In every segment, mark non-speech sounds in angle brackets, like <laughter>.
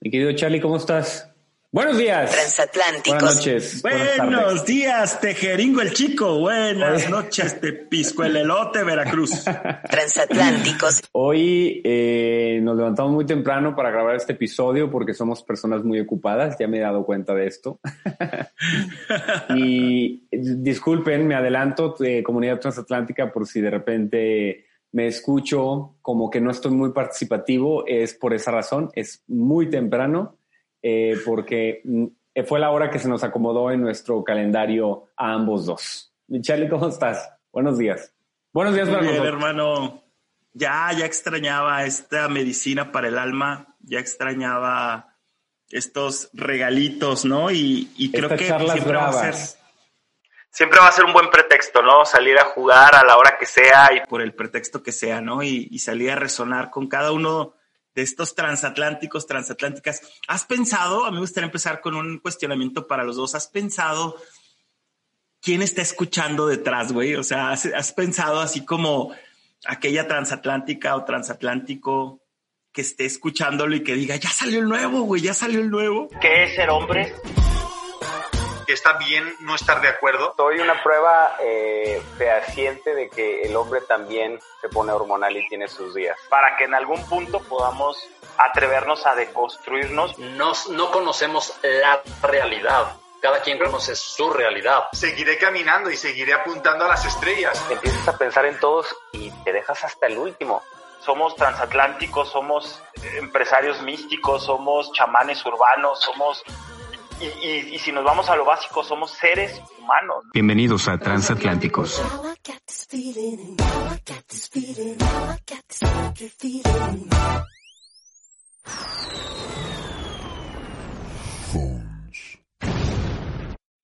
Mi querido Charlie, ¿cómo estás? Buenos días. Transatlánticos. Buenas noches. Buenos días, Tejeringo el Chico. Buenas noches, Tepisco el Elote, Veracruz. <laughs> Transatlánticos. Hoy eh, nos levantamos muy temprano para grabar este episodio porque somos personas muy ocupadas. Ya me he dado cuenta de esto. <laughs> y disculpen, me adelanto, de comunidad transatlántica, por si de repente me escucho como que no estoy muy participativo. Es por esa razón. Es muy temprano eh, porque mm, fue la hora que se nos acomodó en nuestro calendario a ambos dos. Michelle, ¿cómo estás? Buenos días. Buenos días, Muy bien, hermano. Ya, ya extrañaba esta medicina para el alma, ya extrañaba estos regalitos, ¿no? Y, y creo que siempre va, a ser, siempre va a ser un buen pretexto, ¿no? Salir a jugar a la hora que sea y por el pretexto que sea, ¿no? Y, y salir a resonar con cada uno de estos transatlánticos, transatlánticas. ¿Has pensado, a mí me gustaría empezar con un cuestionamiento para los dos, ¿has pensado quién está escuchando detrás, güey? O sea, ¿has, pensado así como aquella transatlántica o transatlántico que esté escuchándolo y que diga, ya salió el nuevo, güey, ya salió el nuevo? ¿Qué es ser hombre? Está bien no estar de acuerdo. Soy una prueba eh, fehaciente de que el hombre también se pone hormonal y tiene sus días. Para que en algún punto podamos atrevernos a deconstruirnos. No, no conocemos la realidad. Cada quien conoce su realidad. Seguiré caminando y seguiré apuntando a las estrellas. Empiezas a pensar en todos y te dejas hasta el último somos transatlánticos, somos empresarios místicos, somos chamanes urbanos, somos y, y, si nos vamos a lo básico, somos seres humanos. Bienvenidos a Transatlánticos.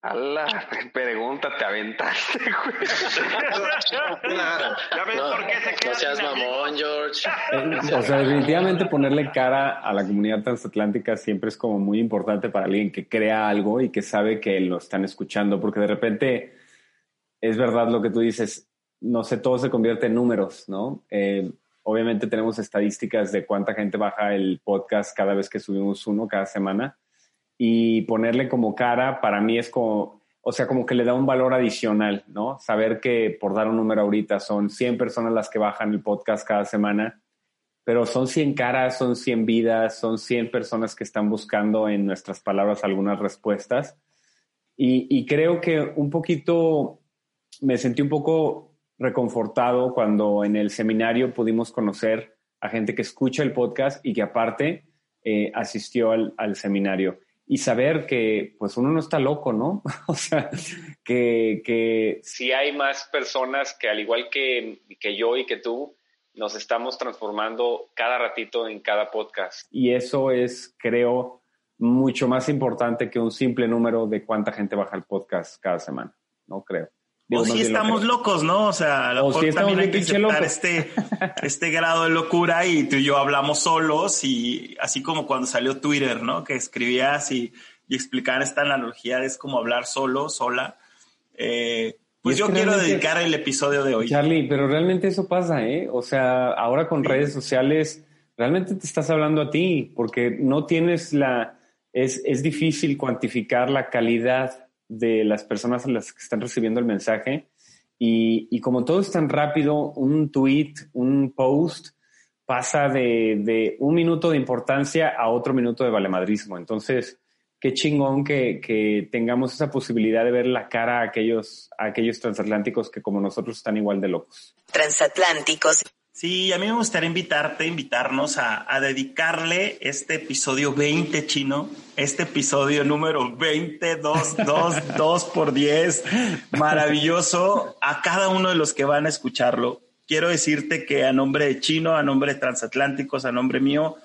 A la <laughs> pregunta te aventaste, güey. ya ves por qué se No seas mamón, George. O sea, definitivamente ponerle cara a la comunidad transatlántica siempre es como muy importante para alguien que crea algo y que sabe que lo están escuchando, porque de repente es verdad lo que tú dices, no sé, todo se convierte en números, ¿no? Eh, obviamente tenemos estadísticas de cuánta gente baja el podcast cada vez que subimos uno, cada semana y ponerle como cara, para mí es como, o sea, como que le da un valor adicional, ¿no? Saber que, por dar un número ahorita, son 100 personas las que bajan el podcast cada semana, pero son 100 caras, son 100 vidas, son 100 personas que están buscando en nuestras palabras algunas respuestas. Y, y creo que un poquito, me sentí un poco reconfortado cuando en el seminario pudimos conocer a gente que escucha el podcast y que aparte eh, asistió al, al seminario y saber que pues uno no está loco, ¿no? <laughs> o sea, que, que si hay más personas que al igual que, que yo y que tú, nos estamos transformando cada ratito en cada podcast. Y eso es, creo, mucho más importante que un simple número de cuánta gente baja el podcast cada semana, ¿no? Creo. O si estamos locos, ¿no? O sea, a lo mejor también hay que aceptar este, <laughs> este grado de locura y tú y yo hablamos solos y así como cuando salió Twitter, ¿no? Que escribías y, y explicar esta analogía es como hablar solo, sola. Eh, pues yo quiero dedicar el episodio de hoy. Charlie, pero realmente eso pasa, ¿eh? O sea, ahora con redes sociales, realmente te estás hablando a ti, porque no tienes la... Es, es difícil cuantificar la calidad de las personas a las que están recibiendo el mensaje. Y, y como todo es tan rápido, un tweet, un post, pasa de, de, un minuto de importancia a otro minuto de valemadrismo. Entonces, qué chingón que, que, tengamos esa posibilidad de ver la cara aquellos, a aquellos transatlánticos que como nosotros están igual de locos. Transatlánticos. Sí, a mí me gustaría invitarte, invitarnos a, a dedicarle este episodio 20 chino, este episodio número 20, 2, 2, 2 por 10, maravilloso, a cada uno de los que van a escucharlo. Quiero decirte que a nombre de Chino, a nombre de Transatlánticos, a nombre mío,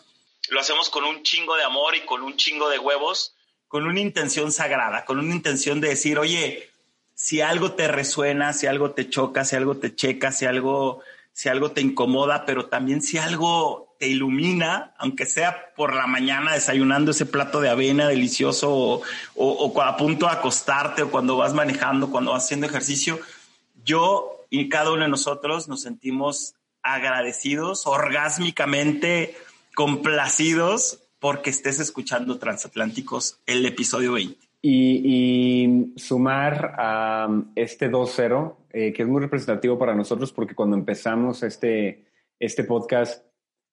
lo hacemos con un chingo de amor y con un chingo de huevos con una intención sagrada, con una intención de decir, oye, si algo te resuena, si algo te choca, si algo te checa, si algo, si algo te incomoda, pero también si algo te ilumina, aunque sea por la mañana desayunando ese plato de avena delicioso o, a punto de acostarte o cuando vas manejando, cuando vas haciendo ejercicio, yo y cada uno de nosotros nos sentimos agradecidos, orgásmicamente complacidos porque estés escuchando Transatlánticos el episodio 20. Y, y sumar a um, este 2-0, eh, que es muy representativo para nosotros, porque cuando empezamos este, este podcast,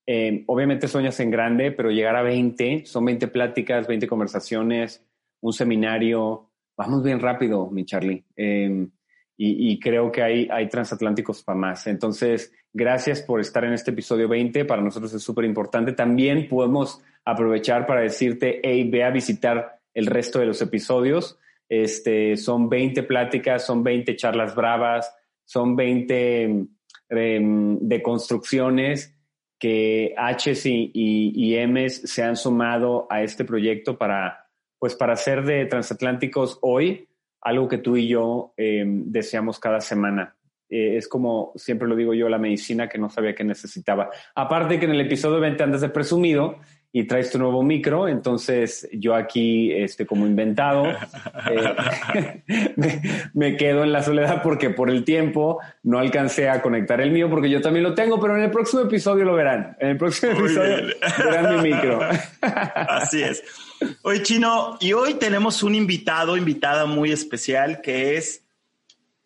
eh, obviamente sueñas en grande, pero llegar a 20, son 20 pláticas, 20 conversaciones, un seminario, vamos bien rápido, mi Charlie. Eh, y, y, creo que hay, hay transatlánticos para más. Entonces, gracias por estar en este episodio 20. Para nosotros es súper importante. También podemos aprovechar para decirte, hey, ve a visitar el resto de los episodios. Este, son 20 pláticas, son 20 charlas bravas, son 20 eh, de construcciones que H y, y, y M's se han sumado a este proyecto para, pues, para hacer de transatlánticos hoy algo que tú y yo eh, deseamos cada semana. Eh, es como siempre lo digo yo, la medicina que no sabía que necesitaba. Aparte que en el episodio 20 andas de presumido y traes tu nuevo micro, entonces yo aquí, este, como inventado, <laughs> eh, <laughs> me, me, quedo en la soledad porque por el tiempo no alcancé a conectar el mío porque yo también lo tengo, pero en el próximo episodio lo verán. En el próximo Muy episodio bien. verán mi micro. <laughs> Así es. Hoy, Chino, y hoy tenemos un invitado, invitada muy especial, que es,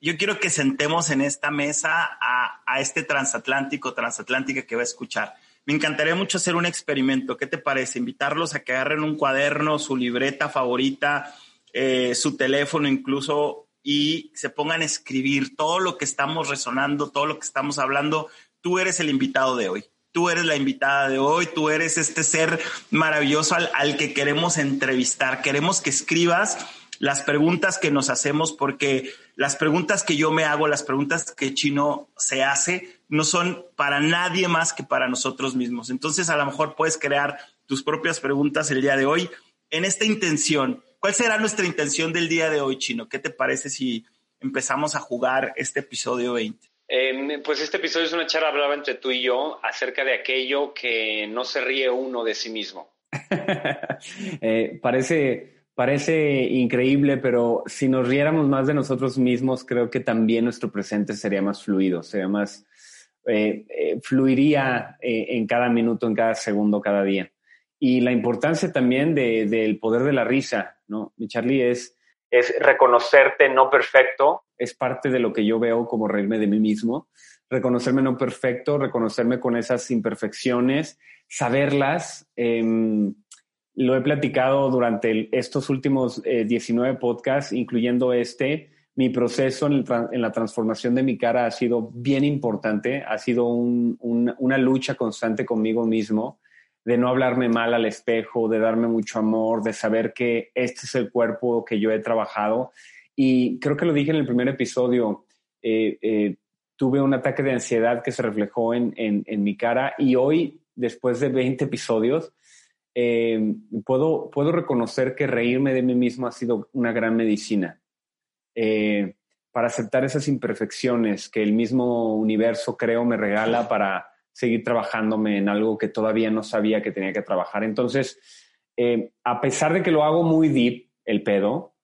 yo quiero que sentemos en esta mesa a, a este transatlántico, transatlántica que va a escuchar. Me encantaría mucho hacer un experimento. ¿Qué te parece? Invitarlos a que agarren un cuaderno, su libreta favorita, eh, su teléfono incluso, y se pongan a escribir todo lo que estamos resonando, todo lo que estamos hablando. Tú eres el invitado de hoy tú eres la invitada de hoy, tú eres este ser maravilloso al, al, que queremos entrevistar. Queremos que escribas las preguntas que nos hacemos porque las preguntas que yo me hago, las preguntas que Chino se hace, no son para nadie más que para nosotros mismos. Entonces a lo mejor puedes crear tus propias preguntas el día de hoy en esta intención. ¿Cuál será nuestra intención del día de hoy, Chino? ¿Qué te parece si empezamos a jugar este episodio 20? Eh, pues este episodio es una charla hablaba entre tú y yo acerca de aquello que no se ríe uno de sí mismo. <laughs> eh, parece, parece increíble, pero si nos riéramos más de nosotros mismos, creo que también nuestro presente sería más fluido, sería más, eh, eh, fluiría eh, en cada minuto, en cada segundo, cada día. Y la importancia también de, del poder de la risa, ¿no? Mi Charlie es... Es reconocerte no perfecto, es parte de lo que yo veo como reírme de mí mismo, reconocerme no perfecto, reconocerme con esas imperfecciones, saberlas. Lo he platicado durante estos últimos eh, 19 podcasts, incluyendo este. Mi proceso en, la transformación de mi cara ha sido bien importante, ha sido un, un, una lucha constante conmigo mismo, de no hablarme mal al espejo, de darme mucho amor, de saber que este es el cuerpo que yo he trabajado y creo que lo dije en el primer episodio, eh, eh, tuve un ataque de ansiedad que se reflejó en, mi cara y hoy, después de 20 episodios, eh, puedo, puedo reconocer que reírme de mí mismo ha sido una gran medicina. Eh, para aceptar esas imperfecciones que el mismo universo, creo, me regala para seguir trabajándome en algo que todavía no sabía que tenía que trabajar. Entonces, eh, a pesar de que lo hago muy deep, el pedo,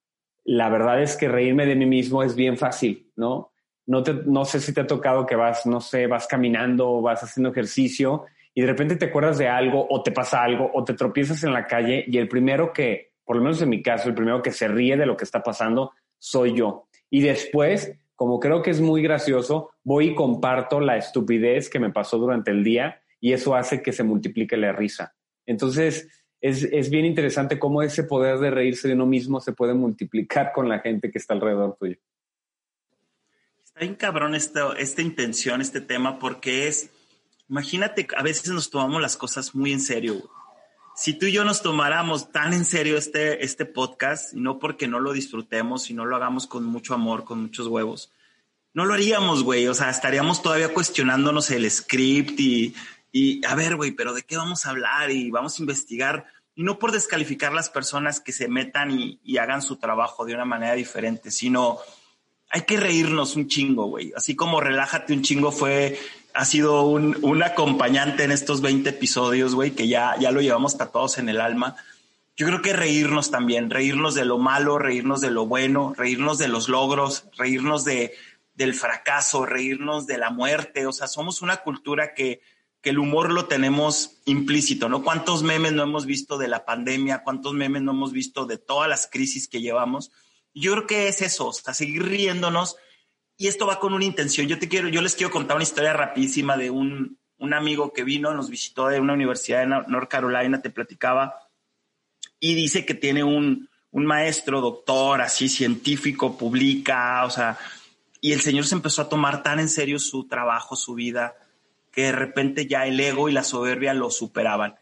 la verdad es que reírme de mí mismo es bien fácil, ¿no? No, te, no sé si te ha tocado que vas, no sé, vas caminando vas haciendo ejercicio y de repente te acuerdas de algo o te pasa algo o te tropiezas en la calle y el primero que, por lo menos en mi caso, el primero que se ríe de lo que está pasando soy yo. Y después, como creo que es muy gracioso, voy y comparto la estupidez que me pasó durante el día y eso hace que se multiplique la risa. Entonces, es, es, bien interesante cómo ese poder de reírse de uno mismo se puede multiplicar con la gente que está alrededor tuyo. Está bien cabrón esta, esta intención, este tema, porque es, imagínate, a veces nos tomamos las cosas muy en serio. Si tú y yo nos tomáramos tan en serio este, este podcast, no porque no lo disfrutemos y no lo hagamos con mucho amor, con muchos huevos, no lo haríamos, güey. O sea, estaríamos todavía cuestionándonos el script y y a ver, güey, pero ¿de qué vamos a hablar? Y vamos a investigar. Y no por descalificar las personas que se metan y, y hagan su trabajo de una manera diferente, sino hay que reírnos un chingo, güey. Así como Relájate un chingo fue, ha sido un, un acompañante en estos 20 episodios, güey, que ya, ya lo llevamos tatuados en el alma. Yo creo que reírnos también, reírnos de lo malo, reírnos de lo bueno, reírnos de los logros, reírnos de, del fracaso, reírnos de la muerte. O sea, somos una cultura que que el humor lo tenemos implícito, ¿no? ¿Cuántos memes no hemos visto de la pandemia? ¿Cuántos memes no hemos visto de todas las crisis que llevamos? Yo creo que es eso, o seguir riéndonos. Y esto va con una intención. Yo te quiero, yo les quiero contar una historia rapidísima de un, un amigo que vino, nos visitó de una universidad en North Carolina, te platicaba, y dice que tiene un, un maestro, doctor, así científico, publica, o sea, y el señor se empezó a tomar tan en serio su trabajo, su vida, que de repente ya el ego y la soberbia lo superaban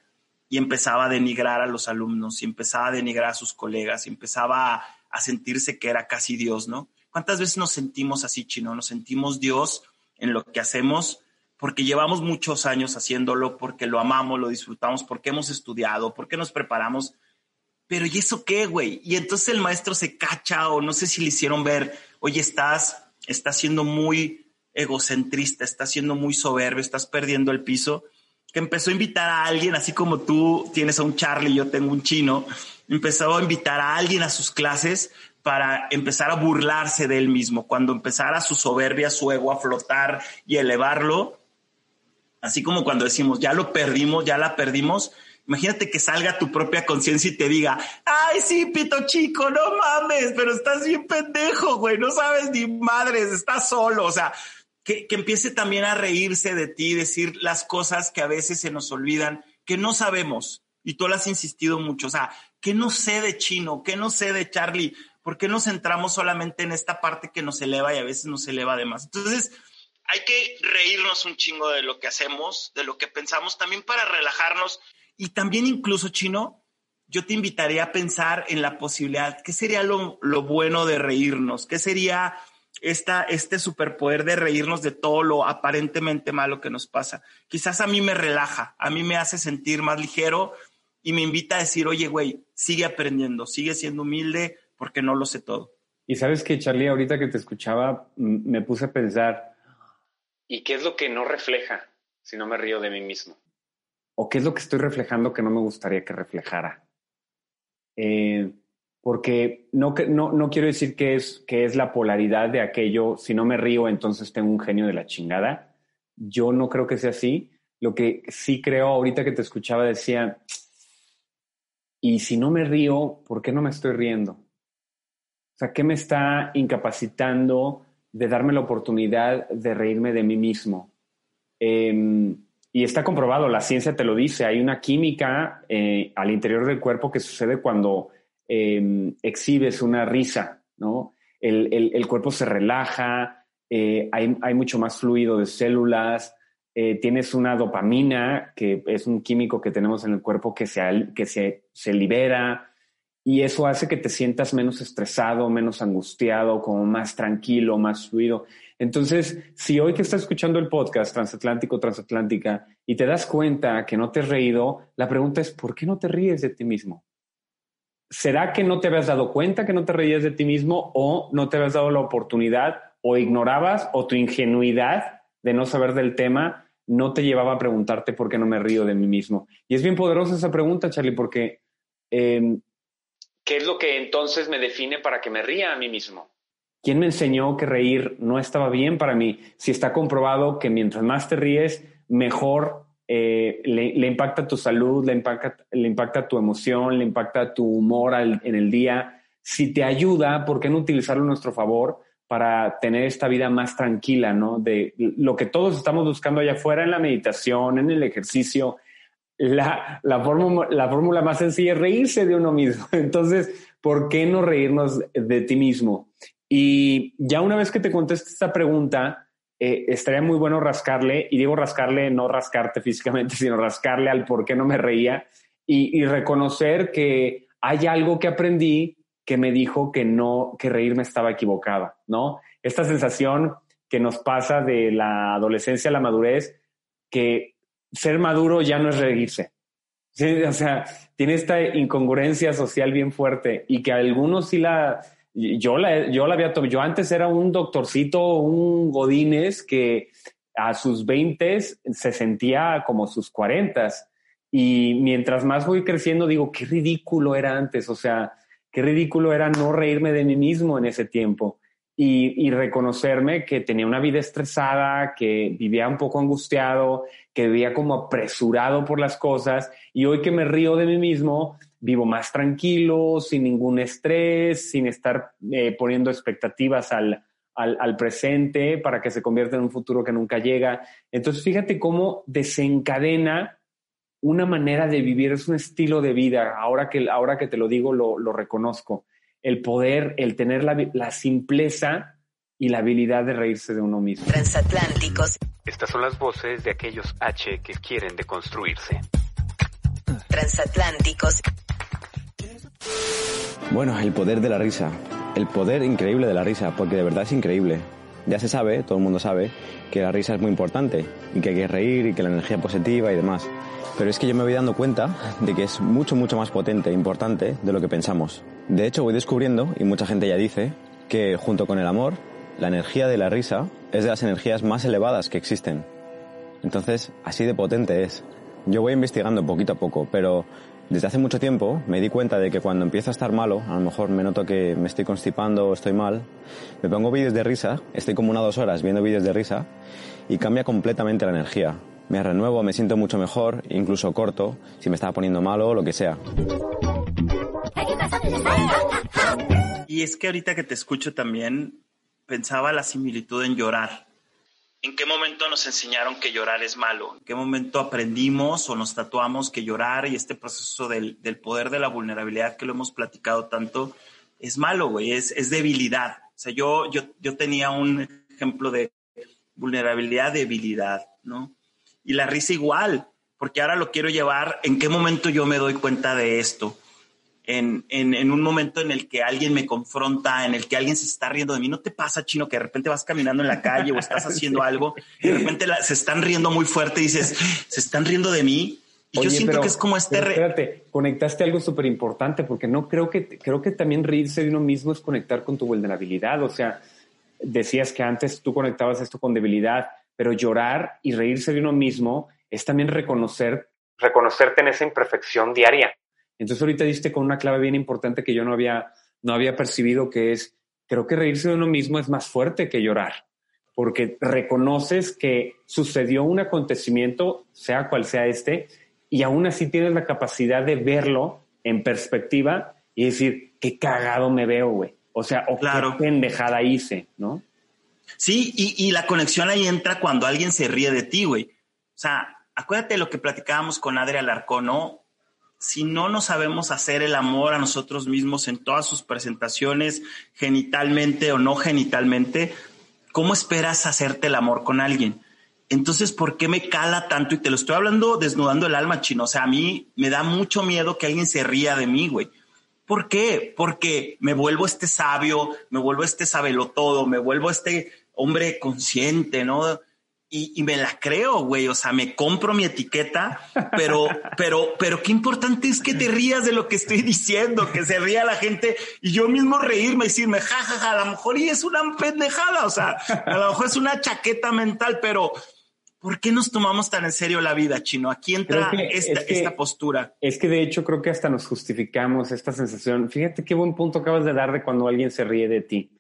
y empezaba a denigrar a los alumnos y empezaba a denigrar a sus colegas y empezaba a, a sentirse que era casi Dios, ¿no? ¿Cuántas veces nos sentimos así, chino? Nos sentimos Dios en lo que hacemos porque llevamos muchos años haciéndolo, porque lo amamos, lo disfrutamos, porque hemos estudiado, porque nos preparamos. Pero ¿y eso qué, güey? Y entonces el maestro se cacha o no sé si le hicieron ver, oye, estás, estás siendo muy egocentrista, estás siendo muy soberbio, estás perdiendo el piso, que empezó a invitar a alguien, así como tú tienes a un Charlie, yo tengo un chino, empezó a invitar a alguien a sus clases para empezar a burlarse de él mismo. Cuando empezara su soberbia, su ego a flotar y elevarlo, así como cuando decimos, ya lo perdimos, ya la perdimos, imagínate que salga tu propia conciencia y te diga, ay, sí, pito chico, no mames, pero estás bien pendejo, güey, no sabes ni madres, estás solo, o sea, que, que empiece también a reírse de ti, decir las cosas que a veces se nos olvidan, que no sabemos, y tú lo has insistido mucho, o sea, que no sé de chino, que no sé de Charlie, ¿por qué nos centramos solamente en esta parte que nos eleva y a veces nos eleva de más? Entonces, hay que reírnos un chingo de lo que hacemos, de lo que pensamos, también para relajarnos. Y también incluso, chino, yo te invitaría a pensar en la posibilidad, ¿qué sería lo, lo bueno de reírnos? ¿Qué sería esta, este superpoder de reírnos de todo lo aparentemente malo que nos pasa? Quizás a mí me relaja, a mí me hace sentir más ligero y me invita a decir, oye, güey, sigue aprendiendo, sigue siendo humilde porque no lo sé todo. Y sabes que, Charlie, ahorita que te escuchaba, me puse a pensar. ¿Y qué es lo que no refleja si no me río de mí mismo? ¿O qué es lo que estoy reflejando que no me gustaría que reflejara? Eh, porque no, no, no quiero decir que es, que es la polaridad de aquello, si no me río, entonces tengo un genio de la chingada. Yo no creo que sea así. Lo que sí creo, ahorita que te escuchaba, decía, y si no me río, ¿por qué no me estoy riendo? O sea, ¿qué me está incapacitando de darme la oportunidad de reírme de mí mismo? Eh, y está comprobado, la ciencia te lo dice, hay una química eh, al interior del cuerpo que sucede cuando eh, exhibes una risa, ¿no? El, el, el cuerpo se relaja, eh, hay, hay, mucho más fluido de células, eh, tienes una dopamina, que es un químico que tenemos en el cuerpo que, se, que se, se libera, y eso hace que te sientas menos estresado, menos angustiado, como más tranquilo, más fluido. Entonces, si hoy que estás escuchando el podcast Transatlántico, Transatlántica, y te das cuenta que no te has reído, la pregunta es, ¿por qué no te ríes de ti mismo? ¿Será que no te habías dado cuenta que no te reías de ti mismo o no te habías dado la oportunidad o ignorabas o tu ingenuidad de no saber del tema no te llevaba a preguntarte por qué no me río de mí mismo? Y es bien poderosa esa pregunta, Charlie, porque... Eh, ¿Qué es lo que entonces me define para que me ría a mí mismo? ¿Quién me enseñó que reír no estaba bien para mí? Si está comprobado que mientras más te ríes, mejor eh, le, impacta tu salud, le impacta, le impacta tu emoción, le impacta tu humor en el día. Si te ayuda, ¿por qué no utilizarlo a nuestro favor para tener esta vida más tranquila, ¿no? De lo que todos estamos buscando allá afuera en la meditación, en el ejercicio. La, la, fórmula, la fórmula más sencilla es reírse de uno mismo. <laughs> Entonces, ¿por qué no reírnos de ti mismo? Y ya una vez que te conteste esta pregunta, eh, estaría muy bueno rascarle, y digo rascarle, no rascarte físicamente, <laughs> sino rascarle al por qué no me reía y, y, reconocer que hay algo que aprendí que me dijo que no, que reírme estaba equivocada, ¿no? Esta sensación que nos pasa de la adolescencia a la madurez, que ser maduro ya no es reírse. O sea, tiene esta incongruencia social bien fuerte y que algunos sí la, yo la, yo la había tomado. Yo antes era un doctorcito, un Godínez que a sus 20 se sentía como sus 40 y mientras más voy creciendo digo, qué ridículo era antes, o sea, qué ridículo era no reírme de mí mismo en ese tiempo y, y reconocerme que tenía una vida estresada, que vivía un poco angustiado, que vivía como apresurado por las cosas y hoy que me río de mí mismo, vivo más tranquilo, sin ningún estrés, sin estar eh, poniendo expectativas al, al, al, presente para que se convierta en un futuro que nunca llega. Entonces, fíjate cómo desencadena una manera de vivir, es un estilo de vida. Ahora que, ahora que te lo digo, lo, lo reconozco. El poder, el tener la, la simpleza y la habilidad de reírse de uno mismo. Transatlánticos. Estas son las voces de aquellos H que quieren deconstruirse. Transatlánticos. Bueno, el poder de la risa. El poder increíble de la risa, porque de verdad es increíble. Ya se sabe, todo el mundo sabe, que la risa es muy importante y que hay que reír y que la energía positiva y demás. Pero es que yo me voy dando cuenta de que es mucho, mucho más potente e importante de lo que pensamos. De hecho, voy descubriendo, y mucha gente ya dice, que junto con el amor, la energía de la risa es de las energías más elevadas que existen. Entonces, así de potente es. Yo voy investigando poquito a poco, pero desde hace mucho tiempo me di cuenta de que cuando empiezo a estar malo, a lo mejor me noto que me estoy constipando o estoy mal, me pongo vídeos de risa, estoy como una dos horas viendo vídeos de risa y cambia completamente la energía. Me renuevo, me siento mucho mejor, incluso corto, si me estaba poniendo malo o lo que sea. Y es que ahorita que te escucho también, pensaba la similitud en llorar. ¿En qué momento nos enseñaron que llorar es malo? ¿En qué momento aprendimos o nos tatuamos que llorar y este proceso del, del poder de la vulnerabilidad que lo hemos platicado tanto es malo, güey? Es, es debilidad. O sea, yo, yo, yo tenía un ejemplo de vulnerabilidad, debilidad, ¿no? Y la risa igual, porque ahora lo quiero llevar, ¿en qué momento yo me doy cuenta de esto? En, en, en, un momento en el que alguien me confronta, en el que alguien se está riendo de mí. ¿No te pasa, chino, que de repente vas caminando en la calle o estás haciendo <laughs> algo y de repente la, se están riendo muy fuerte y dices, se están riendo de mí? Y Oye, yo siento pero, que es como este... espérate, conectaste algo súper importante porque no creo que, creo que también reírse de uno mismo es conectar con tu vulnerabilidad. O sea, decías que antes tú conectabas esto con debilidad, pero llorar y reírse de uno mismo es también reconocer. Reconocerte en esa imperfección diaria. Entonces ahorita diste con una clave bien importante que yo no había, no había percibido, que es, creo que reírse de uno mismo es más fuerte que llorar, porque reconoces que sucedió un acontecimiento, sea cual sea este, y aún así tienes la capacidad de verlo en perspectiva y decir, qué cagado me veo, güey. O sea, o Claro. qué pendejada hice, ¿no? Sí, y, y la conexión ahí entra cuando alguien se ríe de ti, güey. O sea, acuérdate de lo que platicábamos con Adri Alarcón, ¿no? Si no nos sabemos hacer el amor a nosotros mismos en todas sus presentaciones, genitalmente o no genitalmente, ¿cómo esperas hacerte el amor con alguien? Entonces, ¿por qué me cala tanto? Y te lo estoy hablando desnudando el alma, chino. O sea, a mí me da mucho miedo que alguien se ría de mí, güey. ¿Por qué? Porque me vuelvo este sabio, me vuelvo este sabelotodo, me vuelvo este hombre consciente, ¿no? Y, y me la creo, güey. O sea, me compro mi etiqueta, pero, <laughs> pero, pero qué importante es que te rías de lo que estoy diciendo, que se ría la gente y yo mismo reírme y decirme, ja, ja, ja, a lo mejor y es una pendejada. O sea, a lo mejor es una chaqueta mental, pero ¿por qué nos tomamos tan en serio la vida, chino? Aquí entra que esta, es que- esta postura. Es que de hecho creo que hasta nos justificamos esta sensación. Fíjate qué buen punto acabas de dar de cuando alguien se ríe de ti.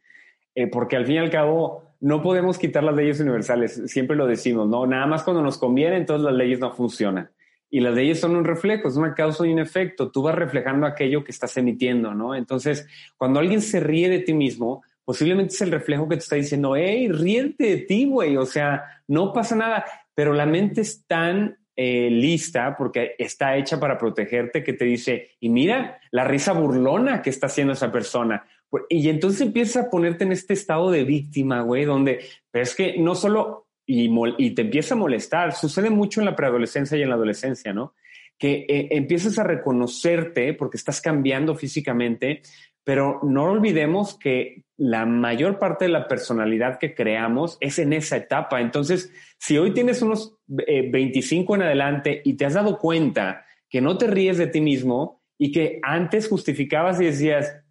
Eh, porque al fin y al cabo no podemos quitar las leyes universales, siempre lo decimos, ¿no? Nada más cuando nos conviene, entonces las leyes no funcionan. Y las leyes son un reflejo, es una causa y un efecto. Tú vas reflejando aquello que estás emitiendo, ¿no? Entonces, cuando alguien se ríe de ti mismo, posiblemente es el reflejo que te está diciendo, hey, ríete de ti, güey. O sea, no pasa nada. Pero la mente es tan eh, lista porque está hecha para protegerte que te dice, y mira la risa burlona que está haciendo esa persona. Y entonces empiezas a ponerte en este estado de víctima, güey, donde, es que no solo, y te empieza a molestar, sucede mucho en la preadolescencia y en la adolescencia, ¿no? Que eh, empiezas a reconocerte porque estás cambiando físicamente, pero no olvidemos que la mayor parte de la personalidad que creamos es en esa etapa. Entonces, si hoy tienes unos eh, 25 en adelante y te has dado cuenta que no te ríes de ti mismo y que antes justificabas y decías,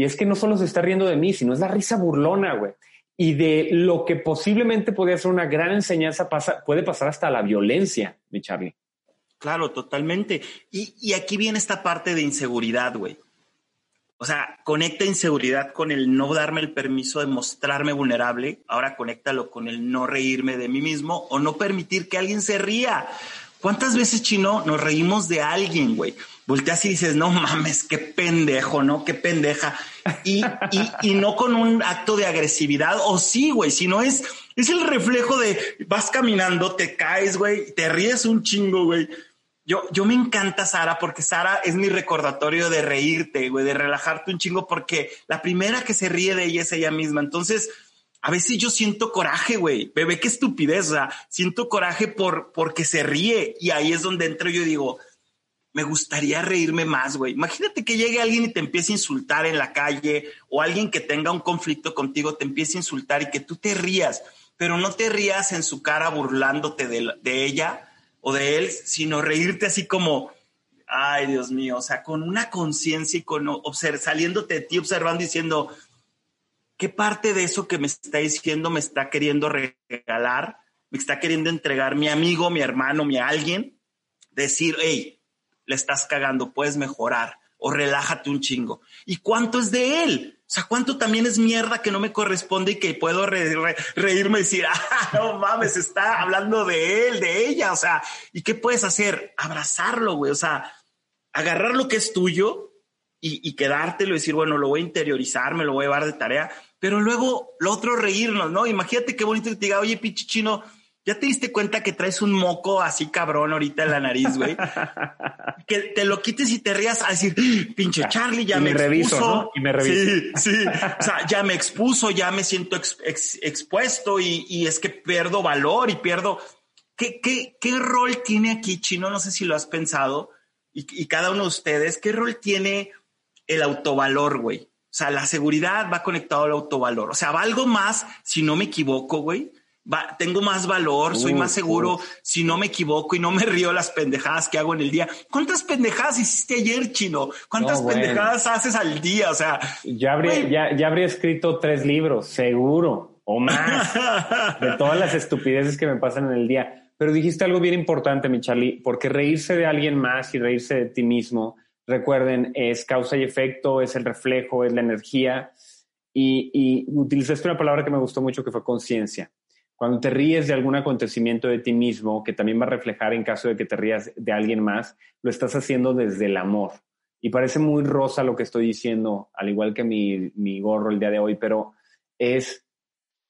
y es que no solo se está riendo de mí, sino es la risa burlona, güey. Y de lo que posiblemente podría ser una gran enseñanza pasa, puede pasar hasta la violencia, mi Charlie. Claro, totalmente. Y, y aquí viene esta parte de inseguridad, güey. O sea, conecta inseguridad con el no darme el permiso de mostrarme vulnerable. Ahora conéctalo con el no reírme de mí mismo o no permitir que alguien se ría. ¿Cuántas veces, chino, nos reímos de alguien, güey? Volteas y dices, no mames, qué pendejo, ¿no? Qué pendeja. Y, y, y no con un acto de agresividad, o sí, güey, sino es, es el reflejo de vas caminando, te caes, güey, te ríes un chingo, güey yo, yo me encanta Sara porque Sara es mi recordatorio de reírte, güey, de relajarte un chingo porque la primera que se ríe de ella es ella misma. Entonces, a veces yo siento coraje, güey. Bebé, qué estupidez. O siento coraje por porque se ríe y ahí es donde entro yo digo, me gustaría reírme más, güey. Imagínate que llegue alguien y te empiece a insultar en la calle o alguien que tenga un conflicto contigo te empiece a insultar y que tú te rías, pero no te rías en su cara burlándote de, de ella, o de él, sino reírte así como, ay Dios mío, o sea, con una conciencia y con saliéndote de ti, observando, diciendo, ¿qué parte de eso que me está diciendo me está queriendo regalar? Me está queriendo entregar mi amigo, mi hermano, mi alguien. Decir, hey, le estás cagando, puedes mejorar o relájate un chingo. ¿Y cuánto es de él? O sea, ¿cuánto también es mierda que no me corresponde y que puedo reírme y decir, <laughs> ah, no mames, está hablando de él, de ella? O sea, ¿y qué puedes hacer? Abrazarlo, güey. O sea, agarrar lo que es tuyo y, y quedártelo y decir, bueno, lo voy a interiorizar, me lo voy a llevar de tarea, pero luego lo otro reírnos, ¿no? Imagínate qué bonito que te diga, oye, pinche chino, ¿Ya te diste cuenta que traes un moco así cabrón ahorita en la nariz, güey? <laughs> que te lo quites y te rías a decir, pinche Charlie, ya me, expuso. Y me reviso. Sí, sí. O sea, ya me expuso, ya me siento expuesto y, es que pierdo valor y pierdo. ¿Qué, qué, qué rol tiene aquí, Chino? No sé si lo has pensado. Y, y cada uno de ustedes, ¿qué rol tiene el autovalor, güey? O sea, la seguridad va conectado al autovalor. O sea, va algo más, si no me equivoco, güey, tengo más valor, soy más seguro si no me equivoco y no me río las pendejadas que hago en el día. ¿Cuántas pendejadas hiciste ayer, chino? ¿Cuántas pendejadas haces al día? O sea, ya habría, ya, habría escrito tres libros, seguro, o más, de <laughs> todas las estupideces que me pasan en el día. Pero dijiste algo bien importante, mi Charlie, porque reírse de alguien más y reírse de ti mismo, recuerden, es causa y efecto, es el reflejo, es la energía. Y, y utilizaste una palabra que me gustó mucho que fue conciencia. Cuando te ríes de algún acontecimiento de ti mismo, que también va a reflejar en caso de que te rías de alguien más, lo estás haciendo desde el amor. Y parece muy rosa lo que estoy diciendo, al igual que mi, mi gorro el día de hoy, pero es...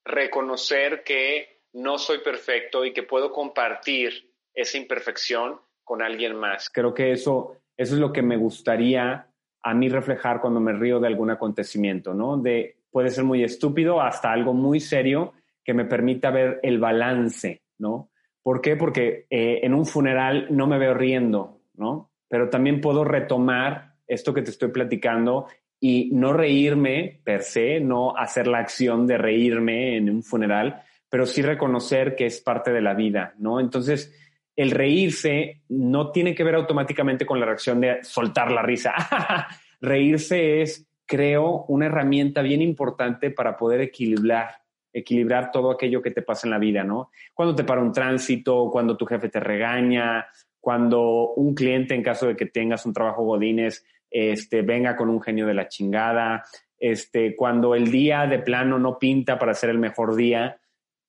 Reconocer que no soy perfecto y que puedo compartir esa imperfección con alguien más. Creo que eso, eso es lo que me gustaría a mí reflejar cuando me río de algún acontecimiento, ¿no? De, puede ser muy estúpido hasta algo muy serio que me permita ver el balance, ¿no? ¿Por qué? Porque eh, en un funeral no me veo riendo, ¿no? Pero también puedo retomar esto que te estoy platicando y no reírme per se, no hacer la acción de reírme en un funeral, pero sí reconocer que es parte de la vida, ¿no? Entonces, el reírse no tiene que ver automáticamente con la reacción de soltar la risa. <laughs> reírse es, creo, una herramienta bien importante para poder equilibrar equilibrar todo aquello que te pasa en la vida, ¿no? Cuando te para un tránsito, cuando tu jefe te regaña, cuando un cliente, en caso de que tengas un trabajo godines, este, venga con un genio de la chingada, este, cuando el día de plano no pinta para ser el mejor día.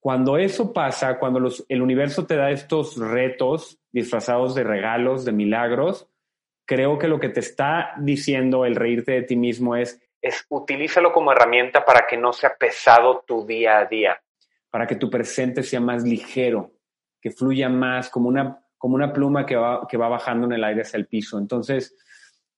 Cuando eso pasa, cuando el universo te da estos retos disfrazados de regalos, de milagros, creo que lo que te está diciendo el reírte de ti mismo es, es utilízalo como herramienta para que no sea pesado tu día a día. Para que tu presente sea más ligero, que fluya más como una, como una pluma que va, que va bajando en el aire hacia el piso. Entonces,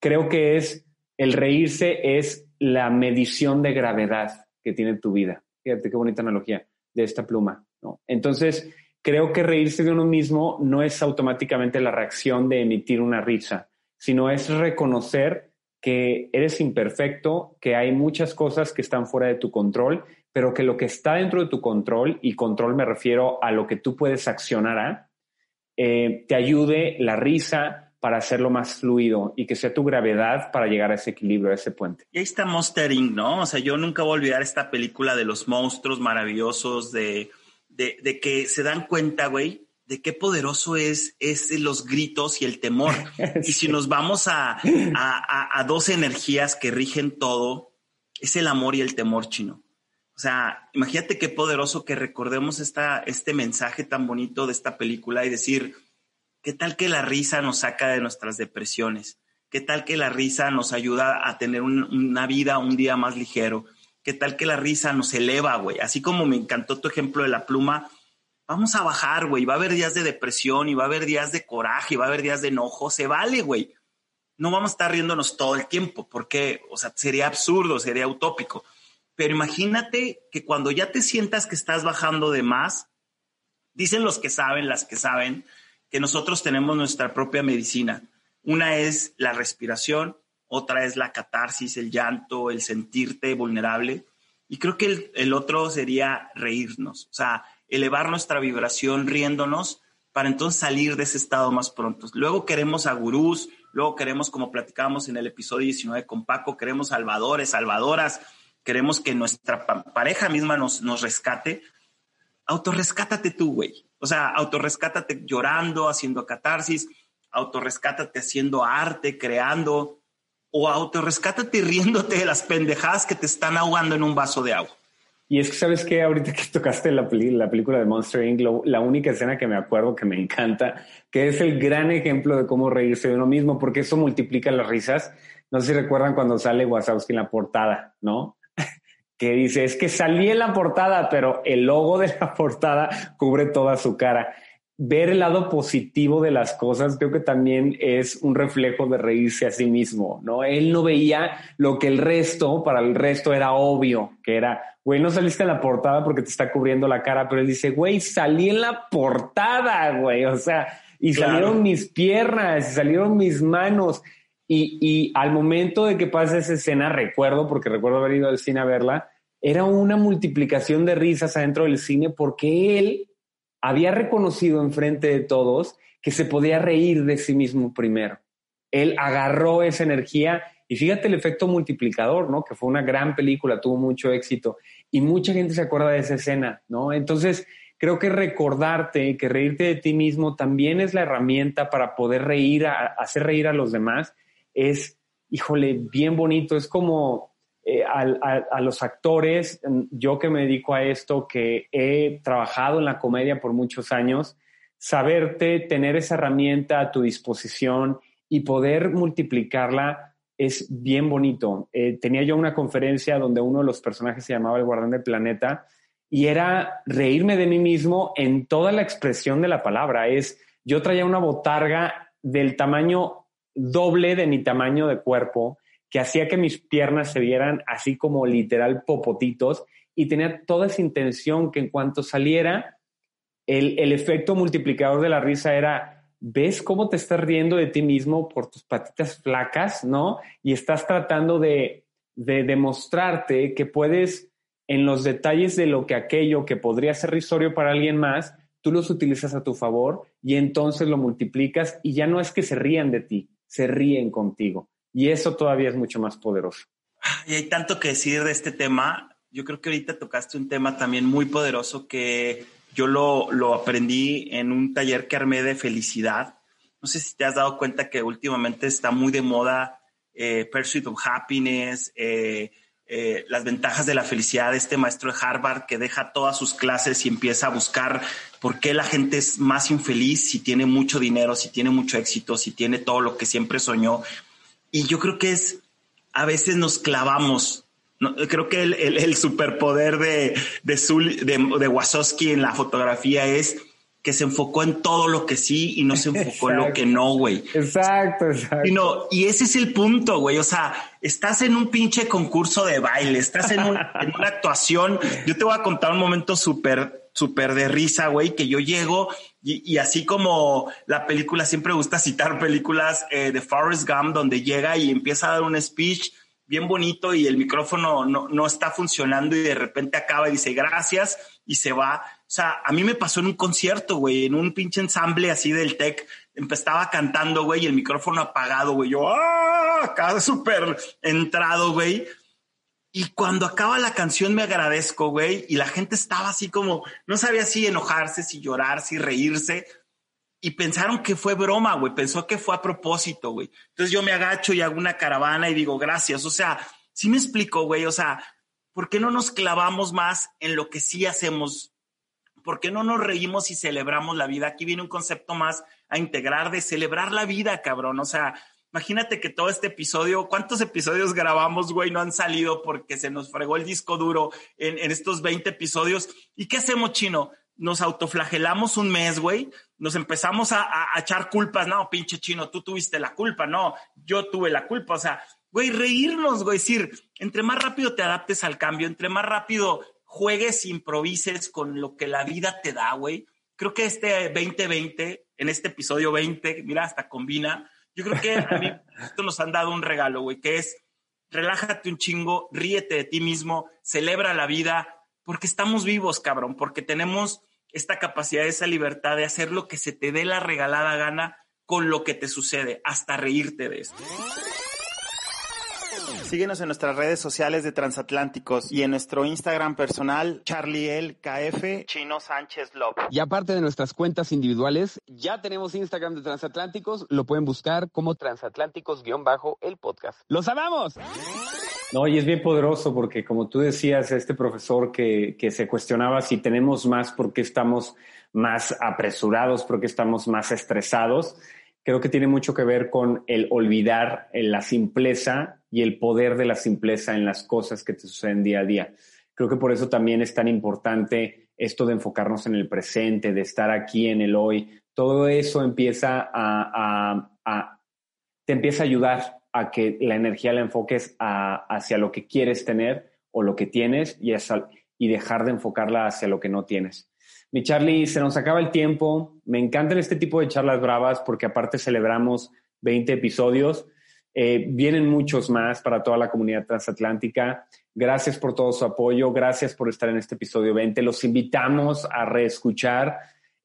creo que es el reírse es la medición de gravedad que tiene tu vida. Fíjate qué bonita analogía de esta pluma. ¿no? Entonces, creo que reírse de uno mismo no es automáticamente la reacción de emitir una risa, sino es reconocer que eres imperfecto, que hay muchas cosas que están fuera de tu control, pero que lo que está dentro de tu control, y control me refiero a lo que tú puedes accionar a, eh, te ayude la risa para hacerlo más fluido y que sea tu gravedad para llegar a ese equilibrio, a ese puente. Y ahí está Monster Inc., ¿no? O sea, yo nunca voy a olvidar esta película de los monstruos maravillosos, de, de, de que se dan cuenta, güey, de qué poderoso es, es los gritos y el temor. <laughs> Y si nos vamos a, a, a, dos energías que rigen todo, es el amor y el temor chino. O sea, imagínate qué poderoso que recordemos esta, este mensaje tan bonito de esta película y decir, ¿qué tal que la risa nos saca de nuestras depresiones? ¿Qué tal que la risa nos ayuda a tener una vida, un día más ligero? ¿Qué tal que la risa nos eleva, güey? Así como me encantó tu ejemplo de la pluma, vamos a bajar, güey. Va a haber días de depresión y va a haber días de coraje y va a haber días de enojo. Se vale, güey. No vamos a estar riéndonos todo el tiempo porque, o sea, sería absurdo, sería utópico. Pero imagínate que cuando ya te sientas que estás bajando de más, dicen los que saben, las que saben, que nosotros tenemos nuestra propia medicina. Una es la respiración, otra es la catarsis, el llanto, el sentirte vulnerable. Y creo que el, otro sería reírnos. O sea, elevar nuestra vibración riéndonos para entonces salir de ese estado más pronto. Luego queremos a gurús, luego queremos, como platicábamos en el episodio 19 con Paco, queremos salvadores, salvadoras, queremos que nuestra pareja misma nos, nos rescate. Autorrescátate tú, güey. O sea, autorrescátate llorando, haciendo catarsis, autorrescátate haciendo arte, creando, o autorrescátate riéndote de las pendejadas que te están ahogando en un vaso de agua. Y es que, ¿sabes qué? Ahorita que tocaste la, la película de Monster Inc., la única escena que me acuerdo que me encanta, que es el gran ejemplo de cómo reírse de uno mismo, porque eso multiplica las risas. No sé si recuerdan cuando sale Wazowski en la portada, ¿no? Que dice, es que salí en la portada, pero el logo de la <laughs> portada cubre toda su cara. Ver el lado positivo de las cosas creo que también es un reflejo de reírse a sí mismo, ¿no? Él no veía lo que el resto, para el resto era obvio, que era, güey, no saliste en la portada porque te está cubriendo la cara, pero él dice, güey, salí en la portada, güey, o sea, y salieron mis piernas, y salieron mis manos. Y, al momento de que pasa esa escena, recuerdo, porque recuerdo haber ido al cine a verla, era una multiplicación de risas adentro del cine porque él había reconocido enfrente de todos que se podía reír de sí mismo primero. Él agarró esa energía y fíjate el efecto multiplicador, ¿no? Que fue una gran película, tuvo mucho éxito y mucha gente se acuerda de esa escena, ¿no? Entonces, creo que recordarte que reírte de ti mismo también es la herramienta para poder reír, hacer reír a los demás. Es, híjole, bien bonito. Es como eh, a, los actores, yo que me dedico a esto, que he trabajado en la comedia por muchos años, saberte tener esa herramienta a tu disposición y poder multiplicarla es bien bonito. Eh, tenía yo una conferencia donde uno de los personajes se llamaba el guardián del planeta y era reírme de mí mismo en toda la expresión de la palabra. Es, yo traía una botarga del tamaño doble de mi tamaño de cuerpo que hacía que mis piernas se vieran así como literal popotitos y tenía toda esa intención que en cuanto saliera, el, el efecto multiplicador de la risa era, ves cómo te estás riendo de ti mismo por tus patitas flacas, ¿no? Y estás tratando de, de demostrarte que puedes, en los detalles de lo que aquello que podría ser risorio para alguien más, tú los utilizas a tu favor y entonces lo multiplicas y ya no es que se rían de ti, se ríen contigo. Y eso todavía es mucho más poderoso. Y hay tanto que decir de este tema. Yo creo que ahorita tocaste un tema también muy poderoso que yo lo, lo aprendí en un taller que armé de felicidad. No sé si te has dado cuenta que últimamente está muy de moda eh, Pursuit of Happiness, eh, eh, las ventajas de la felicidad de este maestro de Harvard que deja todas sus clases y empieza a buscar por qué la gente es más infeliz si tiene mucho dinero, si tiene mucho éxito, si tiene todo lo que siempre soñó. Y yo creo que es, a veces nos clavamos. creo que el, el, superpoder de, de, de, de Wasowski en la fotografía es que se enfocó en todo lo que sí y no se enfocó en lo que no, güey. Exacto, exacto. Y, no, y ese es el punto, güey. O sea, estás en un pinche concurso de baile, estás en, un, en una actuación. Yo te voy a contar un momento súper súper de risa, güey, que yo llego y, así como la película, siempre gusta citar películas eh, de Forrest Gump, donde llega y empieza a dar un speech bien bonito y el micrófono no, no está funcionando y de repente acaba y dice gracias y se va. O sea, a mí me pasó en un concierto, güey, en un pinche ensamble así del tech. Empezaba cantando, güey, y el micrófono apagado, güey. Yo, ¡ah! Acá súper entrado, güey. Y cuando acaba la canción me agradezco, güey, y la gente estaba así como, no sabía si enojarse, si llorar, si reírse, y pensaron que fue broma, güey, pensó que fue a propósito, güey. Entonces yo me agacho y hago una caravana y digo, gracias, o sea, sí me explico, güey, o sea, ¿por qué no nos clavamos más en lo que sí hacemos? ¿Por qué no nos reímos y celebramos la vida? Aquí viene un concepto más a integrar de celebrar la vida, cabrón, o sea, Imagínate que todo este episodio, ¿cuántos episodios grabamos, güey? No han salido porque se nos fregó el disco duro en, en estos 20 episodios. ¿Y qué hacemos, chino? Nos autoflagelamos un mes, güey. Nos empezamos a, a, echar culpas. No, pinche chino, tú tuviste la culpa. No, yo tuve la culpa. O sea, güey, reírnos, güey. decir, entre más rápido te adaptes al cambio, entre más rápido juegues, improvises con lo que la vida te da, güey. Creo que este 2020, en este episodio 20, mira, hasta combina yo creo que a mí esto nos han dado un regalo, güey, que es relájate un chingo, ríete de ti mismo, celebra la vida, porque estamos vivos, cabrón, porque tenemos esta capacidad, esa libertad de hacer lo que se te dé la regalada gana con lo que te sucede, hasta reírte de esto. Síguenos en nuestras redes sociales de Transatlánticos y en nuestro Instagram personal, KF, Chino Sánchez Love. Y aparte de nuestras cuentas individuales, ya tenemos Instagram de Transatlánticos, lo pueden buscar como Transatlánticos-el podcast. ¡Los amamos! No, y es bien poderoso porque como tú decías, este profesor que, que se cuestionaba si tenemos más porque estamos más apresurados, porque estamos más estresados, creo que tiene mucho que ver con el olvidar la simpleza y el poder de la simpleza en las cosas que te suceden día a día. Creo que por eso también es tan importante esto de enfocarnos en el presente, de estar aquí en el hoy. Todo eso empieza a, te empieza a ayudar a que la energía la enfoques hacia lo que quieres tener o lo que tienes y, y dejar de enfocarla hacia lo que no tienes. Mi Charlie, se nos acaba el tiempo. Me encantan este tipo de charlas bravas porque aparte celebramos 20 episodios. Eh, vienen muchos más para toda la comunidad transatlántica. Gracias por todo su apoyo. Gracias por estar en este episodio 20. Los invitamos a reescuchar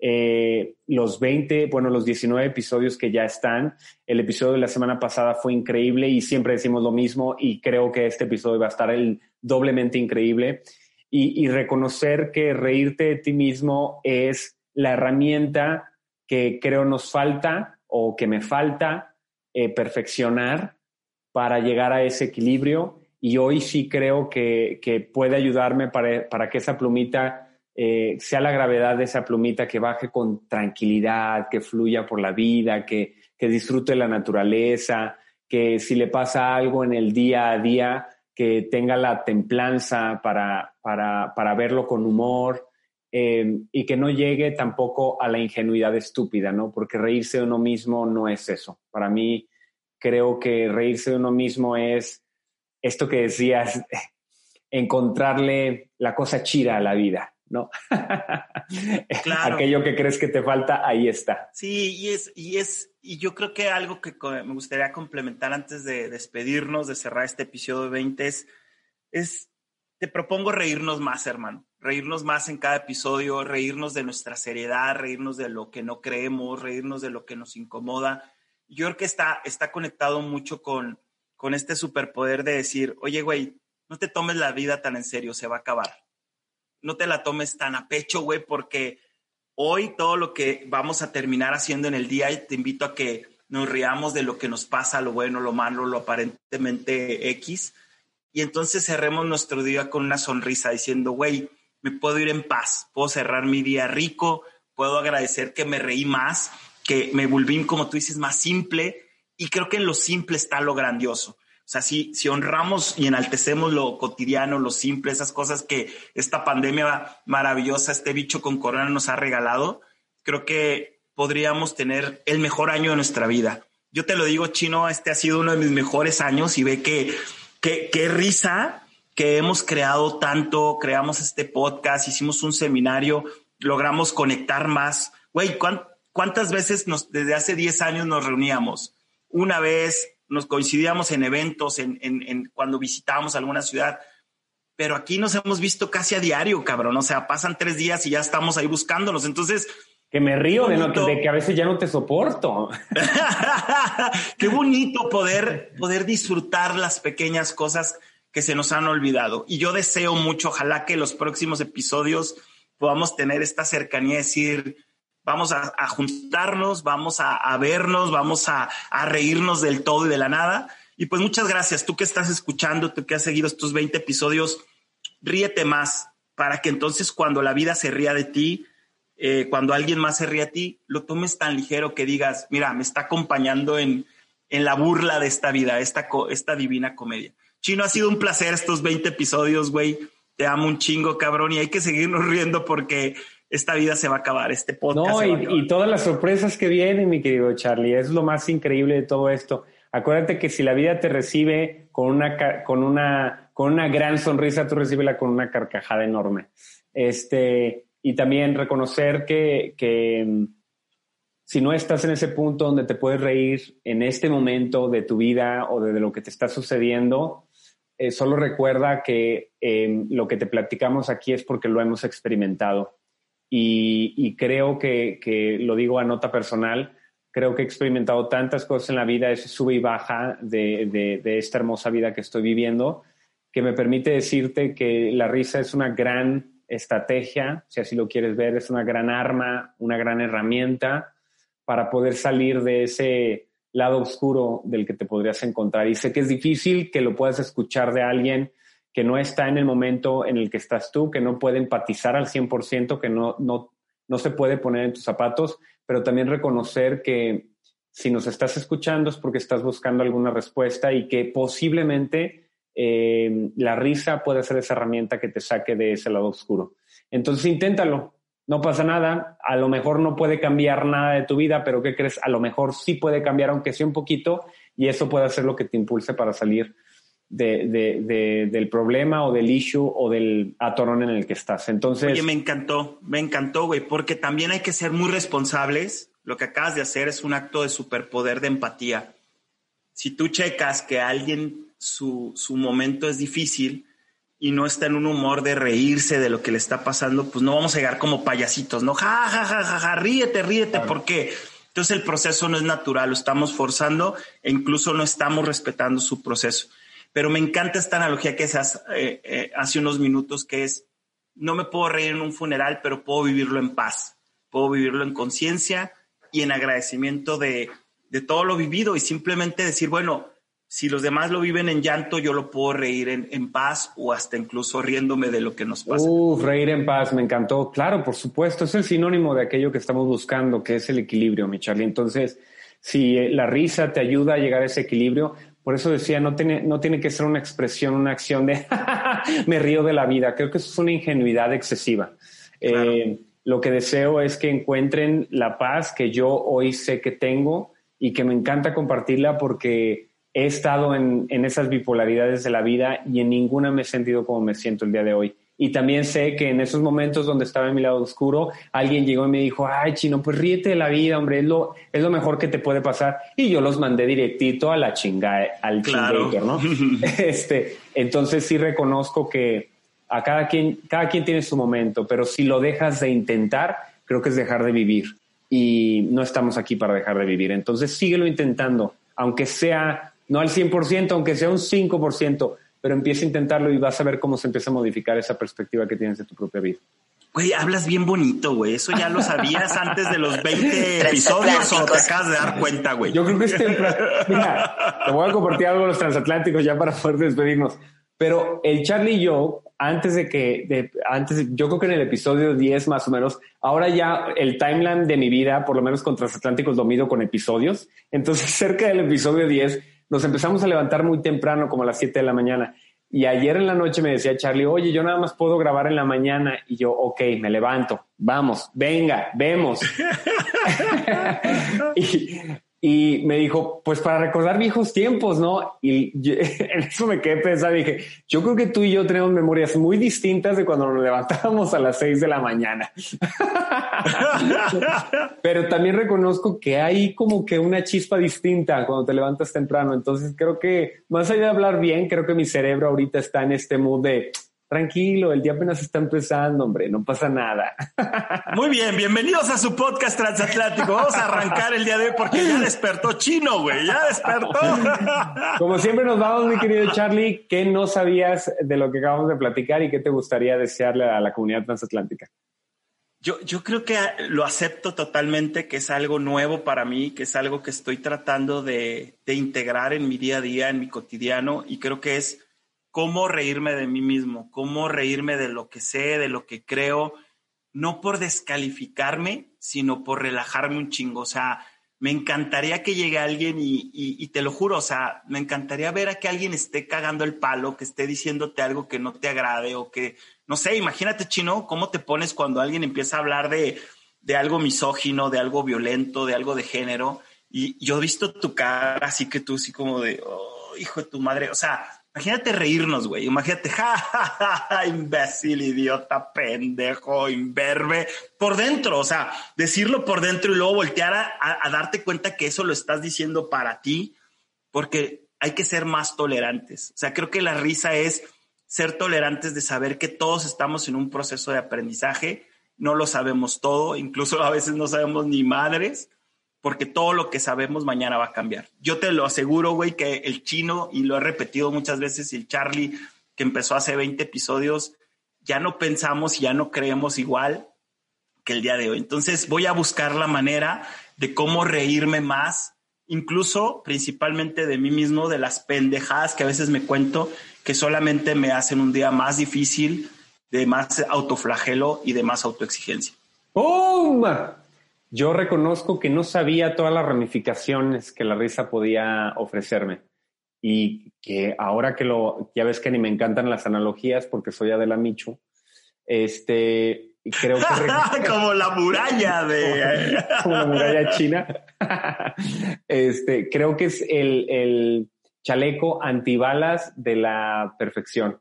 eh, los 20, bueno, los 19 episodios que ya están. El episodio de la semana pasada fue increíble y siempre decimos lo mismo y creo que este episodio va a estar el doblemente increíble y, reconocer que reírte de ti mismo es la herramienta que creo nos falta o que me falta eh, perfeccionar para llegar a ese equilibrio. Y hoy sí creo que, que puede ayudarme para, para, que esa plumita eh, sea la gravedad de esa plumita que baje con tranquilidad, que fluya por la vida, que, que disfrute la naturaleza, que si le pasa algo en el día a día, que tenga la templanza para, para, para verlo con humor eh, y que no llegue tampoco a la ingenuidad estúpida, ¿no? Porque reírse de uno mismo no es eso. Para mí, creo que reírse de uno mismo es esto que decías, <laughs> encontrarle la cosa chida a la vida, ¿no? <laughs> Claro. Aquello que crees que te falta, ahí está. Sí, y es, y es, y yo creo que algo que me gustaría complementar antes de despedirnos, de cerrar este episodio 20 es, es, te propongo reírnos más, hermano, reírnos más en cada episodio, reírnos de nuestra seriedad, reírnos de lo que no creemos, reírnos de lo que nos incomoda. Yo creo que está, está conectado mucho con, con este superpoder de decir, oye, güey, no te tomes la vida tan en serio, se va a acabar no te la tomes tan a pecho, güey, porque hoy todo lo que vamos a terminar haciendo en el día, te invito a que nos riamos de lo que nos pasa, lo bueno, lo malo, lo aparentemente X, y entonces cerremos nuestro día con una sonrisa diciendo, güey, me puedo ir en paz, puedo cerrar mi día rico, puedo agradecer que me reí más, que me volví, como tú dices, más simple, y creo que en lo simple está lo grandioso. O sea, si, si honramos y enaltecemos lo cotidiano, lo simple, esas cosas que esta pandemia maravillosa, este bicho con corona nos ha regalado, creo que podríamos tener el mejor año de nuestra vida. Yo te lo digo, Chino, este ha sido uno de mis mejores años y ve que, qué risa que hemos creado tanto, creamos este podcast, hicimos un seminario, logramos conectar más. Güey, ¿cuántas veces nos, desde hace 10 años nos reuníamos? Una vez, nos coincidíamos en eventos, en, en, cuando visitábamos alguna ciudad, pero aquí nos hemos visto casi a diario, cabrón. O sea, pasan tres días y ya estamos ahí buscándonos. Entonces, que me río de, no, de, que a veces ya no te soporto. <laughs> qué bonito poder, poder disfrutar las pequeñas cosas que se nos han olvidado. Y yo deseo mucho, ojalá que los próximos episodios podamos tener esta cercanía, decir, vamos a, juntarnos, vamos a, vernos, vamos a, a, reírnos del todo y de la nada. Y pues muchas gracias, tú que estás escuchando, tú que has seguido estos 20 episodios, ríete más para que entonces cuando la vida se ría de ti, eh, cuando alguien más se ríe a ti, lo tomes tan ligero que digas, mira, me está acompañando en, en la burla de esta vida, esta, esta divina comedia. Chino, ha sido un placer estos 20 episodios, güey. Te amo un chingo, cabrón, y hay que seguirnos riendo porque esta vida se va a acabar, este podcast. No, y, todas las sorpresas que vienen, mi querido Charlie, es lo más increíble de todo esto. Acuérdate que si la vida te recibe con una, con una, con una gran sonrisa, tú recibela con una carcajada enorme. Este, y también reconocer que, que mm, si no estás en ese punto donde te puedes reír en este momento de tu vida o de, lo que te está sucediendo, eh, solo recuerda que em, lo que te platicamos aquí es porque lo hemos experimentado. Y, creo que, que, lo digo a nota personal, creo que he experimentado tantas cosas en la vida, ese sube y baja de, de, de esta hermosa vida que estoy viviendo, que me permite decirte que la risa es una gran estrategia, si así lo quieres ver, es una gran arma, una gran herramienta para poder salir de ese lado oscuro del que te podrías encontrar. Y sé que es difícil que lo puedas escuchar de alguien que no está en el momento en el que estás tú, que no puede empatizar al 100%, que no, no, no se puede poner en tus zapatos, pero también reconocer que si nos estás escuchando es porque estás buscando alguna respuesta y que posiblemente eh, la risa puede ser esa herramienta que te saque de ese lado oscuro. Entonces inténtalo, no pasa nada, a lo mejor no puede cambiar nada de tu vida, pero ¿qué crees? A lo mejor sí puede cambiar, aunque sea un poquito, y eso puede ser lo que te impulse para salir del problema o del issue o del atorón en el que estás. Entonces... Oye, me encantó, me encantó, güey, porque también hay que ser muy responsables. Lo que acabas de hacer es un acto de superpoder de empatía. Si tú checas que alguien su, su momento es difícil y no está en un humor de reírse de lo que le está pasando, pues no vamos a llegar como payasitos, ¿no? Ja, ja, ja, ja, ja ríete, ríete, ¿por qué? Entonces el proceso no es natural, lo estamos forzando e incluso no estamos respetando su proceso. Pero me encanta esta analogía que se hace, eh, eh, hace unos minutos, que es, no me puedo reír en un funeral, pero puedo vivirlo en paz, puedo vivirlo en conciencia y en agradecimiento de, de todo lo vivido y simplemente decir, bueno, si los demás lo viven en llanto, yo lo puedo reír en, paz o hasta incluso riéndome de lo que nos pasa. Uf, reír en paz, me encantó. Claro, por supuesto, es el sinónimo de aquello que estamos buscando, que es el equilibrio, mi Charlie. Entonces, si eh, la risa te ayuda a llegar a ese equilibrio, por eso decía, no tiene, no tiene que ser una expresión, una acción de <laughs> me río de la vida. Creo que eso es una ingenuidad excesiva. Eh, lo que deseo es que encuentren la paz que yo hoy sé que tengo y que me encanta compartirla porque he estado en, esas bipolaridades de la vida y en ninguna me he sentido como me siento el día de hoy. Y también sé que en esos momentos donde estaba en mi lado oscuro, alguien llegó y me dijo, ay, chino, pues ríete de la vida, hombre, es lo, es lo mejor que te puede pasar. Y yo los mandé directito a la chingada, al claro. ¿no? <laughs> este, entonces sí reconozco que a cada quien, cada quien tiene su momento, pero si lo dejas de intentar, creo que es dejar de vivir. Y no estamos aquí para dejar de vivir. Entonces síguelo intentando, aunque sea no al 100%, aunque sea un 5%, pero empieza a intentarlo y vas a ver cómo se empieza a modificar esa perspectiva que tienes de tu propia vida. Güey, hablas bien bonito, güey. Eso ya lo sabías antes de los 20 episodios o te acabas de dar cuenta, güey. Yo creo que es temprano. <laughs> Mira, te voy a compartir algo de los transatlánticos ya para poder despedirnos. Pero el Charlie y yo, antes de que, de, antes, yo creo que en el episodio 10 más o menos, ahora ya el timeline de mi vida, por lo menos con transatlánticos, lo mido con episodios. Entonces, <laughs> cerca del episodio 10, nos empezamos a levantar muy temprano, como a las 7 de la mañana. Y ayer en la noche me decía Charlie, oye, yo nada más puedo grabar en la mañana. Y yo, ok, me levanto, vamos, venga, vemos. <laughs> <laughs> y, y me dijo, pues para recordar viejos tiempos, ¿no? Y <laughs> en eso me quedé pensando, dije, yo creo que tú y yo tenemos memorias muy distintas de cuando nos levantábamos a las seis de la mañana. <laughs> Pero también reconozco que hay como que una chispa distinta cuando te levantas temprano. Entonces creo que más allá de hablar bien, creo que mi cerebro ahorita está en este mood de tranquilo, el día apenas está empezando, hombre, no pasa nada. <laughs> Muy bien, bienvenidos a su podcast transatlántico. Vamos a arrancar el día de hoy porque ya despertó chino, güey, ya despertó. <laughs> Como siempre nos vamos, mi querido Charlie, ¿qué no sabías de lo que acabamos de platicar y qué te gustaría desearle a la comunidad transatlántica? Yo, yo creo que lo acepto totalmente, que es algo nuevo para mí, que es algo que estoy tratando de, de integrar en mi día a día, en mi cotidiano, y creo que es cómo reírme de mí mismo, cómo reírme de lo que sé, de lo que creo, no por descalificarme, sino por relajarme un chingo. O sea, me encantaría que llegue alguien y, te lo juro, o sea, me encantaría ver a que alguien esté cagando el palo, que esté diciéndote algo que no te agrade o que, no sé, imagínate, chino, cómo te pones cuando alguien empieza a hablar de, de algo misógino, de algo violento, de algo de género. Y yo he visto tu cara así que tú, así como de, oh, hijo de tu madre, o sea, Imagínate reírnos, güey. Imagínate, <laughs> ja, ja, ja, imbécil, idiota, pendejo, imberbe. Por dentro, o sea, decirlo por dentro y luego voltear a, darte cuenta que eso lo estás diciendo para ti, porque hay que ser más tolerantes. O sea, creo que la risa es ser tolerantes de saber que todos estamos en un proceso de aprendizaje, no lo sabemos todo, incluso a veces no sabemos ni madres, porque todo lo que sabemos mañana va a cambiar. Yo te lo aseguro, güey, que el chino, y lo he repetido muchas veces, y el Charlie, que empezó hace 20 episodios, ya no pensamos y ya no creemos igual que el día de hoy. Entonces voy a buscar la manera de cómo reírme más, incluso principalmente de mí mismo, de las pendejadas que a veces me cuento, que solamente me hacen un día más difícil, de más autoflagelo y de más autoexigencia. ¡Pum! Yo reconozco que no sabía todas las ramificaciones que la risa podía ofrecerme y que ahora que lo, ya ves que ni me encantan las analogías porque soy Adela Michu, este, creo que... <laughs> como la muralla de... <laughs> como la muralla china. <laughs> este, creo que es el, el chaleco antibalas de la perfección.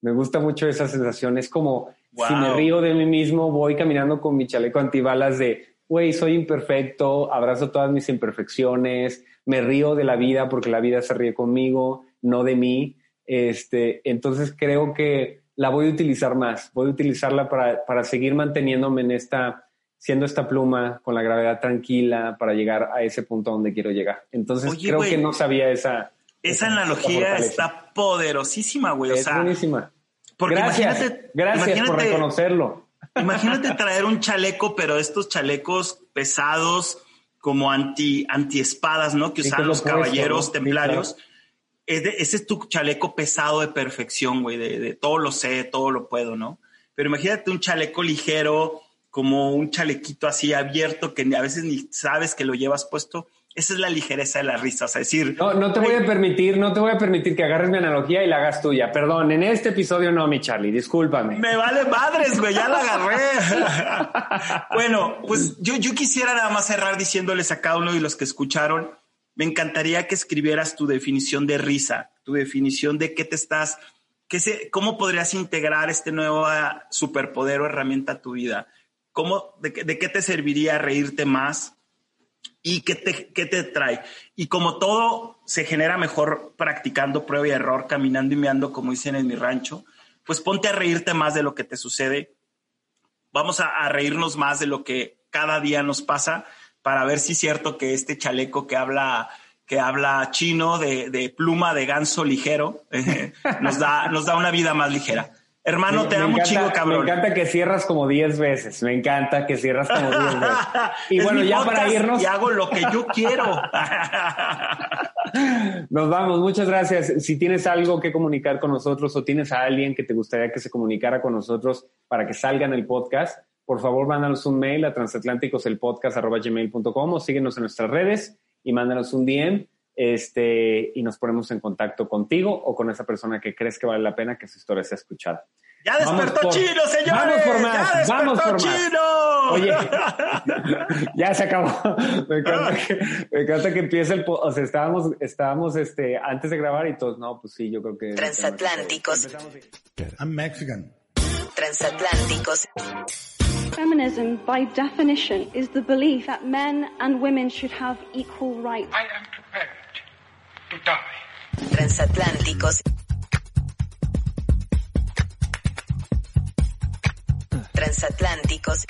Me gusta mucho esa sensación. Es como si me río de mí mismo, voy caminando con mi chaleco antibalas de güey, soy imperfecto, abrazo todas mis imperfecciones, me río de la vida porque la vida se ríe conmigo, no de mí. Este, entonces creo que la voy a utilizar más, voy a utilizarla para, para seguir manteniéndome en esta, siendo esta pluma con la gravedad tranquila para llegar a ese punto donde quiero llegar. Entonces creo que no sabía esa. Esa, analogía está poderosísima, güey. Es buenísima. gracias, gracias por reconocerlo. Imagínate traer un chaleco, pero estos chalecos pesados como anti, anti espadas, ¿no? Que usaban los caballeros templarios. ese es tu chaleco pesado de perfección, güey, de, de, todo lo sé, todo lo puedo, ¿no? Pero imagínate un chaleco ligero, como un chalequito así abierto que a veces ni sabes que lo llevas puesto esa es la ligereza de la risa, o sea, decir... No, no te voy a permitir, no te voy a permitir que agarres mi analogía y la hagas tuya. Perdón, en este episodio no, mi Charlie, discúlpame. Me vale madres, güey, ya la agarré. <laughs> bueno, pues yo, yo quisiera nada más cerrar diciéndoles a cada uno de los que escucharon, me encantaría que escribieras tu definición de risa, tu definición de qué te estás, qué se, cómo podrías integrar este nuevo ah, superpoder o herramienta a tu vida. ¿Cómo, de, de qué te serviría reírte más? ¿Y qué te, qué te trae? Y como todo se genera mejor practicando prueba y error, caminando y meando, como dicen en mi rancho, pues ponte a reírte más de lo que te sucede. Vamos a, reírnos más de lo que cada día nos pasa para ver si es cierto que este chaleco que habla que habla chino de, de pluma de ganso ligero <laughs> eh, nos da nos da una vida más ligera. Hermano, te amo chingo, cabrón. Me encanta que cierras como 10 veces. Me encanta que cierras como 10 veces. <laughs> Y bueno, ya para irnos. Y hago lo que yo quiero. <laughs> Nos vamos. Muchas gracias. Si tienes algo que comunicar con nosotros o tienes a alguien que te gustaría que se comunicara con nosotros para que salga en el podcast, por favor, mándanos un mail a transatlánticoselpodcast.com o síguenos en nuestras redes y mándanos un DM este, y nos ponemos en contacto contigo o con esa persona que crees que vale la pena que su historia sea escuchada. Ya despertó Chino, señores. Vamos por más. Ya vamos por Chino. más. Oye, <laughs> ya se acabó. Me encanta que, me encanta que empiece el, o sea, estábamos, estábamos, este, antes de grabar y todos, no, pues sí, yo creo que. Transatlánticos. I'm Mexican. Transatlánticos. Feminism, by definition, is the belief that men and women should have equal rights. I am. Transatlánticos. Transatlánticos.